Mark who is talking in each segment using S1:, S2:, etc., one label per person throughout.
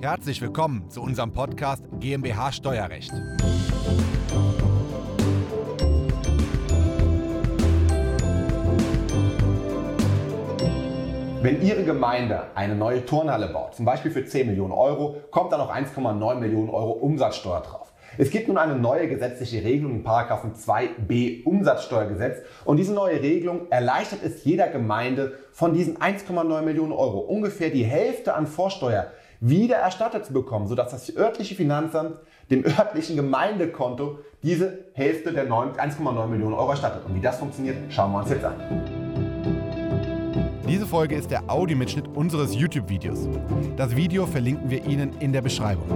S1: Herzlich willkommen zu unserem Podcast GmbH Steuerrecht.
S2: Wenn Ihre Gemeinde eine neue Turnhalle baut, zum Beispiel für 10 Millionen Euro, kommt da noch 1,9 Millionen Euro Umsatzsteuer drauf. Es gibt nun eine neue gesetzliche Regelung in 2b Umsatzsteuergesetz und diese neue Regelung erleichtert es jeder Gemeinde von diesen 1,9 Millionen Euro ungefähr die Hälfte an Vorsteuer wieder erstattet zu bekommen, sodass das örtliche Finanzamt dem örtlichen Gemeindekonto diese Hälfte der 1,9 Millionen Euro erstattet. Und wie das funktioniert, schauen wir uns jetzt an.
S1: Diese Folge ist der Audiomitschnitt unseres YouTube-Videos. Das Video verlinken wir Ihnen in der Beschreibung.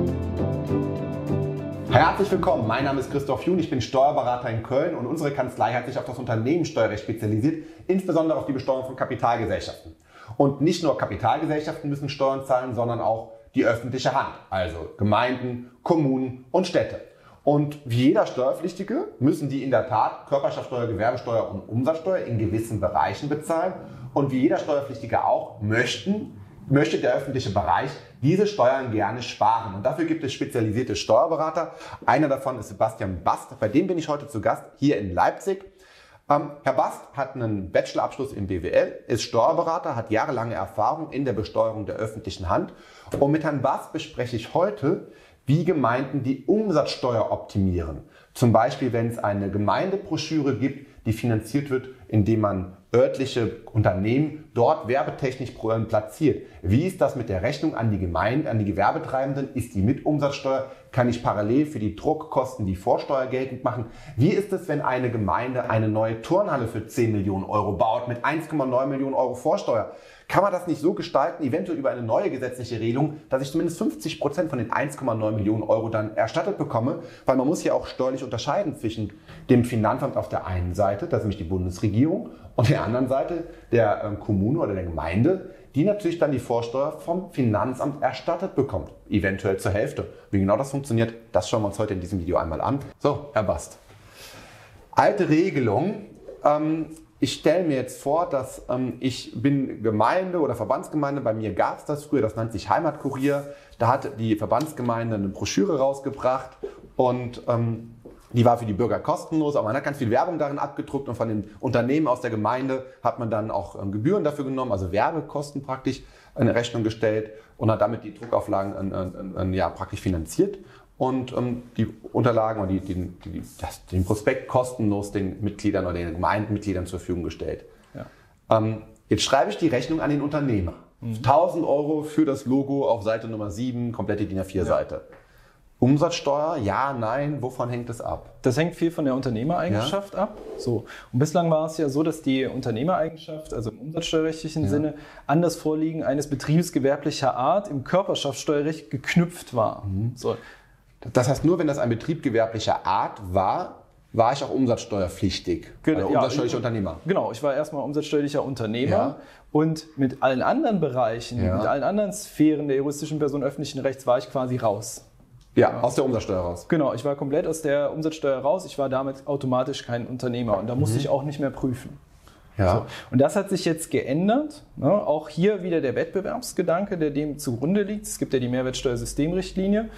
S2: Herzlich willkommen, mein Name ist Christoph Jun, ich bin Steuerberater in Köln und unsere Kanzlei hat sich auf das Unternehmenssteuerrecht spezialisiert, insbesondere auf die Besteuerung von Kapitalgesellschaften. Und nicht nur Kapitalgesellschaften müssen Steuern zahlen, sondern auch die öffentliche Hand, also Gemeinden, Kommunen und Städte. Und wie jeder Steuerpflichtige müssen die in der Tat Körperschaftsteuer, Gewerbesteuer und Umsatzsteuer in gewissen Bereichen bezahlen. Und wie jeder Steuerpflichtige auch möchten, möchte der öffentliche Bereich diese Steuern gerne sparen. Und dafür gibt es spezialisierte Steuerberater. Einer davon ist Sebastian Bast. Bei dem bin ich heute zu Gast hier in Leipzig. Ähm, Herr Bast hat einen Bachelorabschluss in BWL, ist Steuerberater, hat jahrelange Erfahrung in der Besteuerung der öffentlichen Hand. Und mit Herrn Bast bespreche ich heute, wie Gemeinden die Umsatzsteuer optimieren. Zum Beispiel, wenn es eine Gemeindebroschüre gibt, die finanziert wird, indem man örtliche Unternehmen dort werbetechnisch platziert. Wie ist das mit der Rechnung an die Gemeinde, an die Gewerbetreibenden? Ist die mit Umsatzsteuer? Kann ich parallel für die Druckkosten die Vorsteuer geltend machen? Wie ist es, wenn eine Gemeinde eine neue Turnhalle für 10 Millionen Euro baut mit 1,9 Millionen Euro Vorsteuer? Kann man das nicht so gestalten, eventuell über eine neue gesetzliche Regelung, dass ich zumindest 50 Prozent von den 1,9 Millionen Euro dann erstattet bekomme? Weil man muss ja auch steuerlich unterscheiden zwischen dem Finanzamt auf der einen Seite, das ist nämlich die Bundesregierung, und der anderen Seite der ähm, Kommune oder der Gemeinde, die natürlich dann die Vorsteuer vom Finanzamt erstattet bekommt. Eventuell zur Hälfte. Wie genau das funktioniert, das schauen wir uns heute in diesem Video einmal an. So, Herr Bast. Alte Regelung. Ähm, ich stelle mir jetzt vor, dass ähm, ich bin Gemeinde oder Verbandsgemeinde. Bei mir gab es das früher, das nennt sich Heimatkurier. Da hat die Verbandsgemeinde eine Broschüre rausgebracht und ähm, die war für die Bürger kostenlos, aber man hat ganz viel Werbung darin abgedruckt und von den Unternehmen aus der Gemeinde hat man dann auch ähm, Gebühren dafür genommen, also Werbekosten praktisch in Rechnung gestellt und hat damit die Druckauflagen äh, äh, äh, ja, praktisch finanziert und ähm, die Unterlagen und die, die, die, das, den Prospekt kostenlos den Mitgliedern oder den Gemeindemitgliedern zur Verfügung gestellt. Ja. Ähm, jetzt schreibe ich die Rechnung an den Unternehmer. Mhm. 1000 Euro für das Logo auf Seite Nummer 7, komplette DIN A4-Seite. Ja. Umsatzsteuer, ja, nein, wovon hängt es ab?
S3: Das hängt viel von der Unternehmereigenschaft ja. ab. So. Und bislang war es ja so, dass die Unternehmereigenschaft, also im umsatzsteuerrechtlichen ja. Sinne, an das Vorliegen eines Betriebes gewerblicher Art im Körperschaftssteuerrecht geknüpft war. Mhm.
S2: So. Das heißt, nur wenn das ein Betrieb gewerblicher Art war, war ich auch umsatzsteuerpflichtig.
S3: Genau, also umsatzsteuerlicher ja, Unternehmer. Genau, ich war erstmal umsatzsteuerlicher Unternehmer ja. und mit allen anderen Bereichen, ja. mit allen anderen Sphären der juristischen Person öffentlichen Rechts war ich quasi raus.
S2: Ja, aus der Umsatzsteuer raus.
S3: Genau, ich war komplett aus der Umsatzsteuer raus. Ich war damit automatisch kein Unternehmer und da musste mhm. ich auch nicht mehr prüfen. Ja. So. Und das hat sich jetzt geändert. Ne? Auch hier wieder der Wettbewerbsgedanke, der dem zugrunde liegt. Es gibt ja die Mehrwertsteuersystemrichtlinie.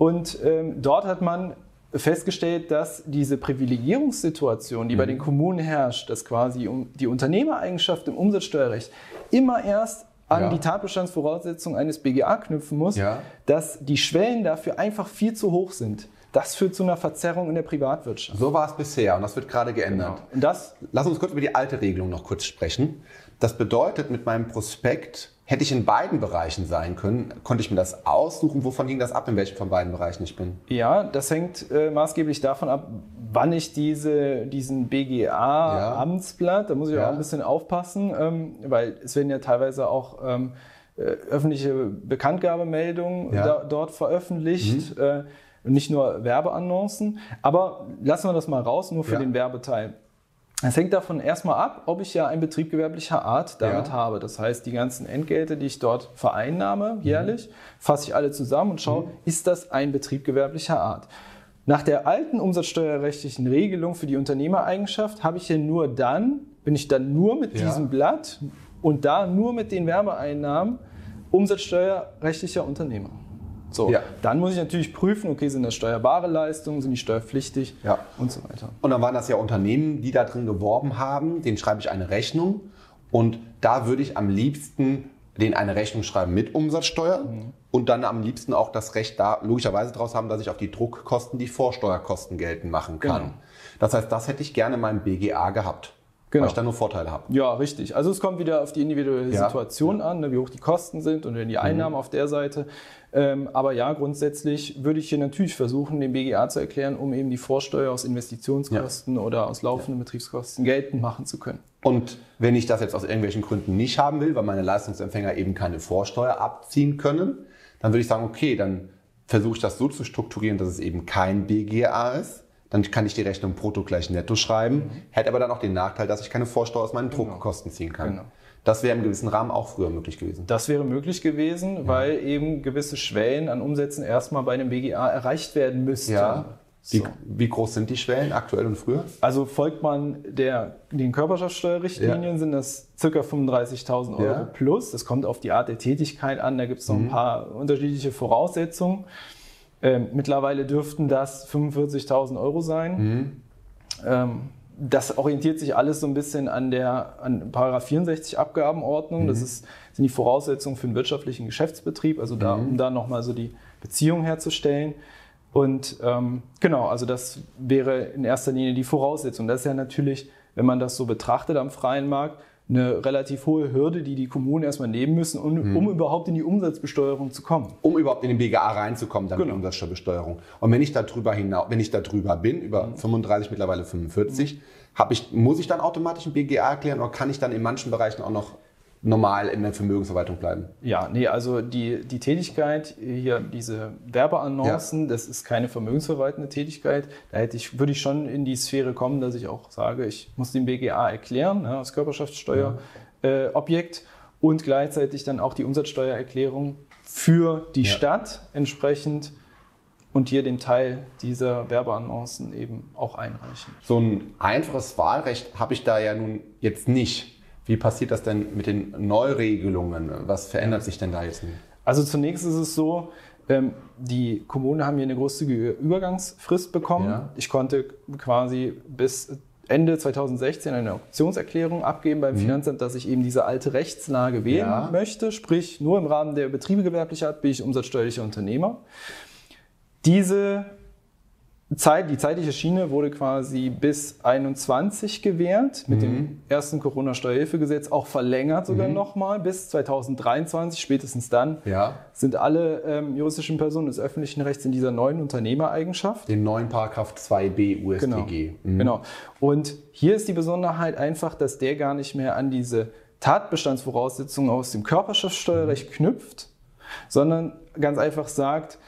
S3: Und ähm, dort hat man festgestellt, dass diese Privilegierungssituation, die mhm. bei den Kommunen herrscht, dass quasi die Unternehmereigenschaft im Umsatzsteuerrecht immer erst an ja. die Tatbestandsvoraussetzungen eines BGA knüpfen muss, ja. dass die Schwellen dafür einfach viel zu hoch sind. Das führt zu einer Verzerrung in der Privatwirtschaft.
S2: So war es bisher und das wird gerade geändert. Genau. Und das, Lass uns kurz über die alte Regelung noch kurz sprechen. Das bedeutet, mit meinem Prospekt hätte ich in beiden Bereichen sein können. Konnte ich mir das aussuchen? Wovon ging das ab, in welchem von beiden Bereichen ich bin?
S3: Ja, das hängt äh, maßgeblich davon ab, wann ich diese, diesen BGA-Amtsblatt, ja. da muss ich ja. auch ein bisschen aufpassen, ähm, weil es werden ja teilweise auch ähm, äh, öffentliche Bekanntgabemeldungen ja. da, dort veröffentlicht. Mhm. Äh, nicht nur Werbeannoncen. Aber lassen wir das mal raus, nur für den Werbeteil. Es hängt davon erstmal ab, ob ich ja einen Betrieb gewerblicher Art damit ja. habe. Das heißt, die ganzen Entgelte, die ich dort vereinnahme jährlich, mhm. fasse ich alle zusammen und schaue, mhm. ist das ein Betrieb gewerblicher Art? Nach der alten umsatzsteuerrechtlichen Regelung für die Unternehmereigenschaft habe ich ja nur dann, bin ich dann nur mit ja. diesem Blatt und da nur mit den Werbeeinnahmen umsatzsteuerrechtlicher Unternehmer. So, ja. dann muss ich natürlich prüfen, okay, sind das steuerbare Leistungen, sind die steuerpflichtig
S2: ja.
S3: und so weiter.
S2: Und dann waren das ja Unternehmen, die da drin geworben haben, denen schreibe ich eine Rechnung und da würde ich am liebsten denen eine Rechnung schreiben mit Umsatzsteuer mhm. und dann am liebsten auch das Recht da logischerweise draus haben, dass ich auf die Druckkosten die Vorsteuerkosten geltend machen kann. Genau. Das heißt, das hätte ich gerne in meinem BGA gehabt. Genau. Weil ich da nur Vorteile habe.
S3: Ja, richtig. Also es kommt wieder auf die individuelle ja. Situation an, ne, wie hoch die Kosten sind und die Einnahmen mhm. auf der Seite. Ähm, aber ja, grundsätzlich würde ich hier natürlich versuchen, den BGA zu erklären, um eben die Vorsteuer aus Investitionskosten ja. oder aus laufenden ja. Betriebskosten geltend machen zu können.
S2: Und wenn ich das jetzt aus irgendwelchen Gründen nicht haben will, weil meine Leistungsempfänger eben keine Vorsteuer abziehen können, dann würde ich sagen, okay, dann versuche ich das so zu strukturieren, dass es eben kein BGA ist dann kann ich die Rechnung brutto gleich netto schreiben, mhm. hätte aber dann auch den Nachteil, dass ich keine Vorsteuer aus meinen genau. Druckkosten ziehen kann. Genau. Das wäre im gewissen Rahmen auch früher möglich gewesen.
S3: Das wäre möglich gewesen, ja. weil eben gewisse Schwellen an Umsätzen erstmal bei einem BGA erreicht werden müssten.
S2: Ja. So. Wie, wie, groß sind die Schwellen aktuell und früher?
S3: Also folgt man der, den Körperschaftssteuerrichtlinien, ja. sind das ca. 35.000 Euro ja. plus. Das kommt auf die Art der Tätigkeit an. Da gibt es noch mhm. ein paar unterschiedliche Voraussetzungen. Ähm, mittlerweile dürften das 45.000 Euro sein. Mhm. Ähm, das orientiert sich alles so ein bisschen an der an Paragraph 64 Abgabenordnung. Mhm. Das ist, sind die Voraussetzungen für einen wirtschaftlichen Geschäftsbetrieb, also da, mhm. um da nochmal so die Beziehung herzustellen. Und ähm, genau, also das wäre in erster Linie die Voraussetzung. Das ist ja natürlich, wenn man das so betrachtet am freien Markt, eine relativ hohe Hürde, die die Kommunen erstmal nehmen müssen, um, hm. um überhaupt in die Umsatzbesteuerung zu kommen.
S2: Um überhaupt in den BGA reinzukommen, dann genau. die Umsatzsteuerbesteuerung. Und wenn ich darüber hinaus, wenn ich darüber bin, über mhm. 35, mittlerweile 45, mhm. ich, muss ich dann automatisch ein BGA erklären oder kann ich dann in manchen Bereichen auch noch normal in der Vermögensverwaltung bleiben.
S3: Ja, nee, also die, die Tätigkeit, hier diese Werbeannoncen, ja. das ist keine vermögensverwaltende Tätigkeit. Da hätte ich, würde ich schon in die Sphäre kommen, dass ich auch sage, ich muss den BGA erklären, ne, als Körperschaftssteuerobjekt ja. äh, und gleichzeitig dann auch die Umsatzsteuererklärung für die ja. Stadt entsprechend und hier den Teil dieser Werbeannoncen eben auch einreichen.
S2: So ein einfaches Wahlrecht habe ich da ja nun jetzt nicht. Wie passiert das denn mit den Neuregelungen? Was verändert sich denn da jetzt?
S3: Also zunächst ist es so, ähm, die Kommunen haben hier eine großzügige Übergangsfrist bekommen. Ja. Ich konnte quasi bis Ende 2016 eine Optionserklärung abgeben beim mhm. Finanzamt, dass ich eben diese alte Rechtslage wählen ja. möchte. Sprich, nur im Rahmen der Betriebe gewerblicher Art bin ich umsatzsteuerlicher Unternehmer. Diese Zeit, die zeitliche Schiene wurde quasi bis 21 gewährt, mit mhm. dem ersten Corona-Steuerhilfegesetz auch verlängert sogar mhm. nochmal bis 2023. Spätestens dann ja. sind alle ähm, juristischen Personen des öffentlichen Rechts in dieser neuen Unternehmereigenschaft.
S2: Den neuen Paragraph 2b UStG.
S3: Genau. Mhm. genau. Und hier ist die Besonderheit einfach, dass der gar nicht mehr an diese Tatbestandsvoraussetzungen aus dem Körperschaftssteuerrecht knüpft, sondern ganz einfach sagt,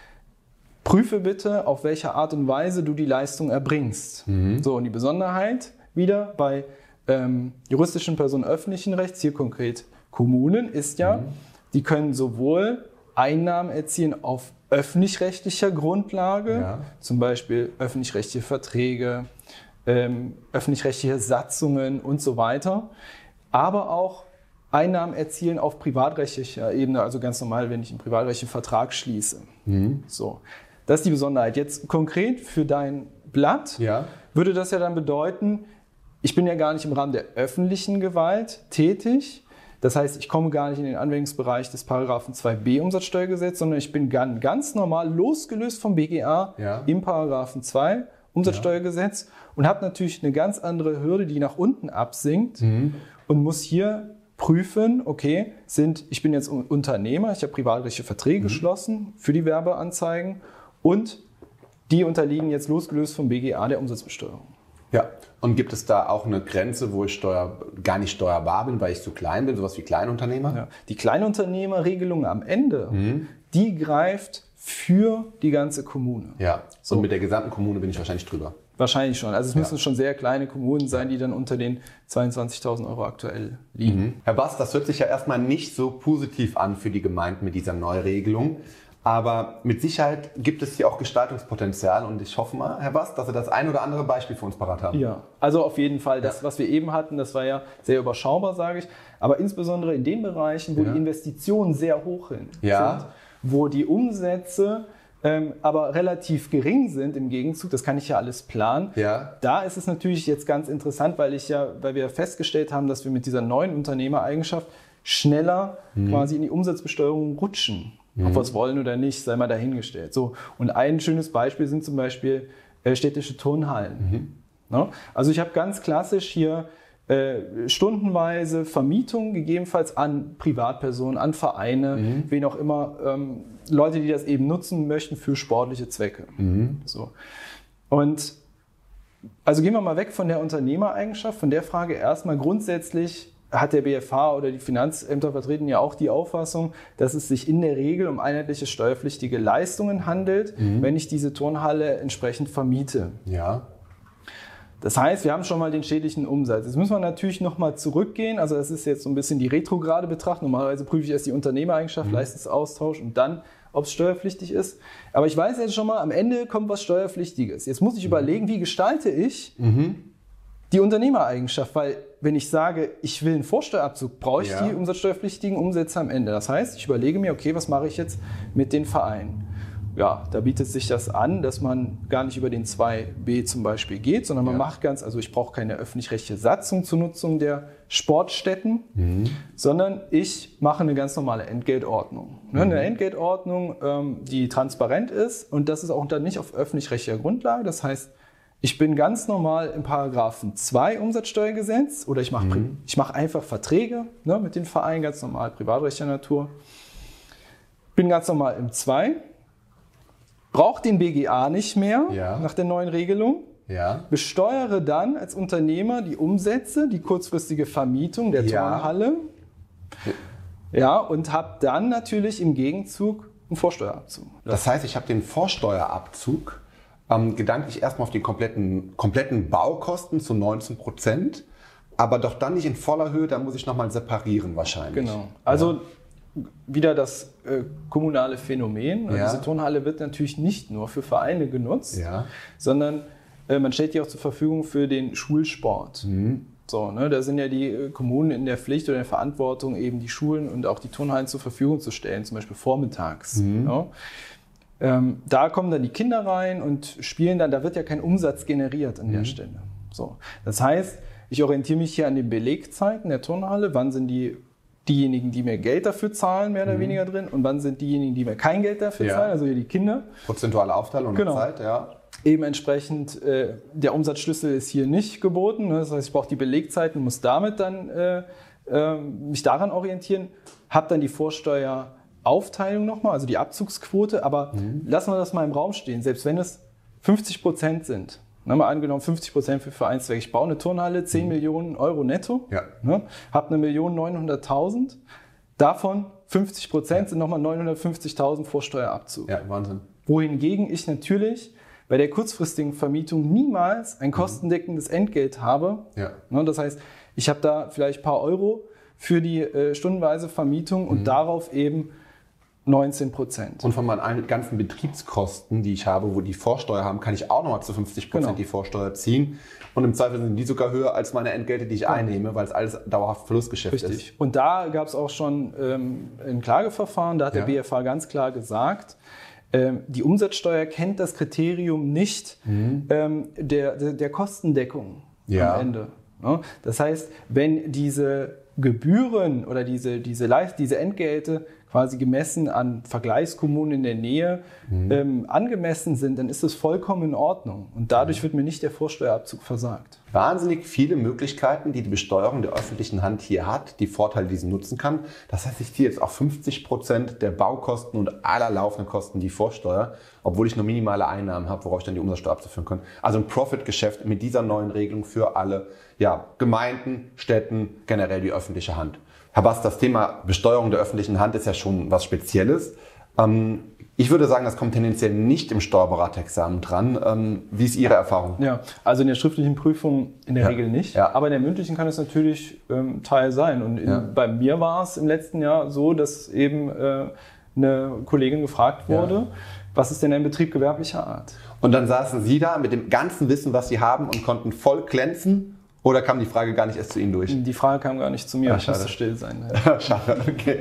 S3: prüfe bitte, auf welche Art und Weise du die Leistung erbringst. Mhm. So, und die Besonderheit wieder bei ähm, juristischen Personen öffentlichen Rechts, hier konkret Kommunen, ist ja, mhm. die können sowohl Einnahmen erzielen auf öffentlich-rechtlicher Grundlage, ja. zum Beispiel öffentlich-rechtliche Verträge, ähm, öffentlich-rechtliche Satzungen und so weiter, aber auch Einnahmen erzielen auf privatrechtlicher Ebene, also ganz normal, wenn ich einen privatrechtlichen Vertrag schließe. Mhm. So. Das ist die Besonderheit. Jetzt konkret für dein Blatt ja. würde das ja dann bedeuten, ich bin ja gar nicht im Rahmen der öffentlichen Gewalt tätig. Das heißt, ich komme gar nicht in den Anwendungsbereich des Paragraphen 2b Umsatzsteuergesetz, sondern ich bin ganz normal losgelöst vom BGA ja. im Paragraphen 2 Umsatzsteuergesetz ja. und habe natürlich eine ganz andere Hürde, die nach unten absinkt mhm. und muss hier prüfen, okay, sind, ich bin jetzt Unternehmer, ich habe privatrechtliche Verträge mhm. geschlossen für die Werbeanzeigen und die unterliegen jetzt losgelöst vom BGA der Umsatzbesteuerung.
S2: Ja, und gibt es da auch eine Grenze, wo ich steuer, gar nicht steuerbar bin, weil ich zu klein bin, sowas wie Kleinunternehmer? Ja.
S3: Die Kleinunternehmerregelung am Ende, mhm. die greift für die ganze Kommune.
S2: Ja, so. und mit der gesamten Kommune bin ich wahrscheinlich drüber.
S3: Wahrscheinlich schon. Also es müssen schon sehr kleine Kommunen sein, die dann unter den 22.000 Euro aktuell liegen. Mhm.
S2: Herr Bass, das hört sich ja erstmal nicht so positiv an für die Gemeinden mit dieser Neuregelung. Aber mit Sicherheit gibt es hier auch Gestaltungspotenzial und ich hoffe mal, Herr Bast, dass Sie das ein oder andere Beispiel für uns parat haben.
S3: Ja, also auf jeden Fall. Das, was wir eben hatten, das war ja sehr überschaubar, sage ich. Aber insbesondere in den Bereichen, wo ja. die Investitionen sehr hoch sind,
S2: ja.
S3: wo die Umsätze ähm, aber relativ gering sind im Gegenzug, das kann ich ja alles planen.
S2: Ja.
S3: Da ist es natürlich jetzt ganz interessant, weil ich ja, weil wir festgestellt haben, dass wir mit dieser neuen Unternehmereigenschaft schneller mhm. quasi in die Umsatzbesteuerung rutschen. Mhm. Ob wir es wollen oder nicht, sei mal dahingestellt. So. Und ein schönes Beispiel sind zum Beispiel äh, städtische Turnhallen. Mhm. No? Ne? Also ich habe ganz klassisch hier äh, stundenweise Vermietung, gegebenenfalls an Privatpersonen, an Vereine, mhm. wen auch immer, ähm, Leute, die das eben nutzen möchten für sportliche Zwecke. Mhm. So. Und also gehen wir mal weg von der Unternehmereigenschaft, von der Frage erstmal grundsätzlich hat der BFH oder die Finanzämter vertreten ja auch die Auffassung, dass es sich in der Regel um einheitliche steuerpflichtige Leistungen handelt, mhm. wenn ich diese Turnhalle entsprechend vermiete.
S2: Ja.
S3: Das heißt, wir haben schon mal den schädlichen Umsatz. Jetzt müssen wir natürlich nochmal zurückgehen. Also das ist jetzt so ein bisschen die retrograde Betrachtung. Normalerweise prüfe ich erst die Unternehmereigenschaft, mhm. Leistungsaustausch und dann, ob es steuerpflichtig ist. Aber ich weiß jetzt schon mal, am Ende kommt was Steuerpflichtiges. Jetzt muss ich mhm. überlegen, wie gestalte ich mhm die Unternehmereigenschaft, weil wenn ich sage, ich will einen Vorsteuerabzug, brauche ich ja. die umsatzsteuerpflichtigen Umsätze am Ende. Das heißt, ich überlege mir, okay, was mache ich jetzt mit den Vereinen? Ja, da bietet sich das an, dass man gar nicht über den 2b zum Beispiel geht, sondern man ja. macht ganz, also ich brauche keine öffentlich-rechtliche Satzung zur Nutzung der Sportstätten, mhm. sondern ich mache eine ganz normale Entgeltordnung. Ne, eine mhm. Entgeltordnung, ähm, die transparent ist und das ist auch dann nicht auf öffentlich-rechtlicher Grundlage. Das heißt, ich bin ganz normal im Paragraphen 2 Umsatzsteuergesetz oder ich mache mhm. mach einfach Verträge ne, mit den Vereinen, ganz normal privatrechtlicher Natur. Bin ganz normal im 2, brauche den BGA nicht mehr
S2: ja.
S3: nach der neuen Regelung.
S2: Ja.
S3: Besteuere dann als Unternehmer die Umsätze, die kurzfristige Vermietung der ja. Turnhalle. Ja, und habe dann natürlich im Gegenzug einen Vorsteuerabzug.
S2: Das heißt, ich habe den Vorsteuerabzug ähm, gedanklich erstmal auf die kompletten, kompletten Baukosten zu 19 Prozent, aber doch dann nicht in voller Höhe, da muss ich nochmal separieren wahrscheinlich.
S3: Genau. Also ja. wieder das äh, kommunale Phänomen. Ja. Diese Turnhalle wird natürlich nicht nur für Vereine genutzt,
S2: ja.
S3: sondern äh, man stellt die auch zur Verfügung für den Schulsport. Mhm. So, ne, da sind ja die äh, Kommunen in der Pflicht oder in der Verantwortung, eben die Schulen und auch die Turnhallen zur Verfügung zu stellen, zum Beispiel vormittags. Mhm. Ja. Ähm, da kommen dann die Kinder rein und spielen dann, da wird ja kein Umsatz generiert an mhm. der Stelle. So. Das heißt, ich orientiere mich hier an den Belegzeiten der Turnhalle. Wann sind die diejenigen, die mir Geld dafür zahlen, mehr oder mhm. weniger drin, und wann sind diejenigen, die mir kein Geld dafür ja. zahlen, also hier die Kinder.
S2: Prozentuale Aufteilung
S3: genau.
S2: Zeit, ja.
S3: Eben entsprechend, äh, der Umsatzschlüssel ist hier nicht geboten. Ne? Das heißt, ich brauche die Belegzeiten und muss damit dann äh, äh, mich daran orientieren, habe dann die Vorsteuer Aufteilung nochmal, also die Abzugsquote, aber mhm. lassen wir das mal im Raum stehen, selbst wenn es 50 Prozent sind. Ne, mal angenommen 50 Prozent für Vereinszwecke. Ich baue eine Turnhalle, 10 mhm. Millionen Euro netto,
S2: ja.
S3: ne, habe eine Million 900.000. Davon 50 Prozent ja. sind nochmal 950.000 Vorsteuerabzug.
S2: Ja, Wahnsinn.
S3: Wohingegen ich natürlich bei der kurzfristigen Vermietung niemals ein mhm. kostendeckendes Entgelt habe.
S2: Ja.
S3: Ne, das heißt, ich habe da vielleicht ein paar Euro für die äh, stundenweise Vermietung und mhm. darauf eben 19 Prozent.
S2: Und von meinen ganzen Betriebskosten, die ich habe, wo die Vorsteuer haben, kann ich auch nochmal zu 50 Prozent genau. die Vorsteuer ziehen. Und im Zweifel sind die sogar höher als meine Entgelte, die ich ja. einnehme, weil es alles dauerhaft Verlustgeschäft
S3: Richtig.
S2: ist.
S3: Richtig. Und da gab es auch schon ähm, ein Klageverfahren, da hat ja. der BFH ganz klar gesagt, ähm, die Umsatzsteuer kennt das Kriterium nicht mhm. ähm, der, der, der, Kostendeckung
S2: ja.
S3: am Ende. Ne? Das heißt, wenn diese Gebühren oder diese, diese, diese Entgelte quasi gemessen an Vergleichskommunen in der Nähe mhm. ähm, angemessen sind, dann ist das vollkommen in Ordnung. Und dadurch mhm. wird mir nicht der Vorsteuerabzug versagt.
S2: Wahnsinnig viele Möglichkeiten, die die Besteuerung der öffentlichen Hand hier hat, die Vorteile, die sie nutzen kann. Das heißt, ich ziehe jetzt auf 50 Prozent der Baukosten und aller laufenden Kosten die Vorsteuer, obwohl ich nur minimale Einnahmen habe, worauf ich dann die Umsatzsteuer abzuführen kann. Also ein Profitgeschäft mit dieser neuen Regelung für alle ja, Gemeinden, Städten, generell die öffentliche Hand. Herr Bass, das Thema Besteuerung der öffentlichen Hand ist ja schon was Spezielles. Ähm, ich würde sagen, das kommt tendenziell nicht im Steuerberaterexamen dran. Ähm, wie ist Ihre Erfahrung?
S3: Ja, also in der schriftlichen Prüfung in der
S2: ja.
S3: Regel nicht.
S2: Ja.
S3: Aber in der mündlichen kann es natürlich ähm, Teil sein. Und in,
S2: ja.
S3: bei mir war es im letzten Jahr so, dass eben äh, eine Kollegin gefragt wurde, was ist denn ein Betrieb gewerblicher Art?
S2: Und dann saßen Sie da mit dem ganzen Wissen, was Sie haben und konnten voll glänzen oder kam die Frage gar nicht erst zu Ihnen durch?
S3: Die Frage kam gar nicht zu mir.
S2: Ach, ich musste still sein. Ja. schade, okay.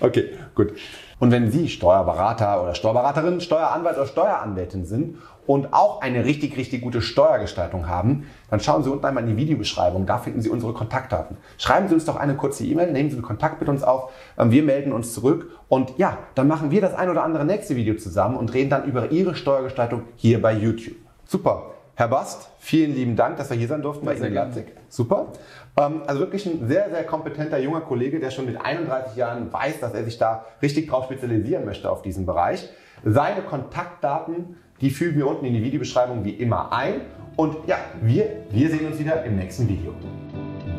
S2: Okay, gut. Und wenn Sie Steuerberater oder Steuerberaterin, Steueranwalt oder Steueranwältin sind und auch eine richtig, richtig gute Steuergestaltung haben, dann schauen Sie unten einmal in die Videobeschreibung. Da finden Sie unsere Kontaktdaten. Schreiben Sie uns doch eine kurze E-Mail, nehmen Sie Kontakt mit uns auf. Ähm, wir melden uns zurück und ja, dann machen wir das ein oder andere nächste Video zusammen und reden dann über Ihre Steuergestaltung hier bei YouTube. Super. Herr Bast, vielen lieben Dank, dass wir hier sein durften bei Ihnen in Leipzig. Super. Ähm, also wirklich ein sehr, sehr kompetenter junger Kollege, der schon mit 31 Jahren weiß, dass er sich da richtig drauf spezialisieren möchte auf diesen Bereich. Seine Kontaktdaten, die fügen wir unten in die Videobeschreibung wie immer ein. Und ja, wir, wir sehen uns wieder im nächsten Video.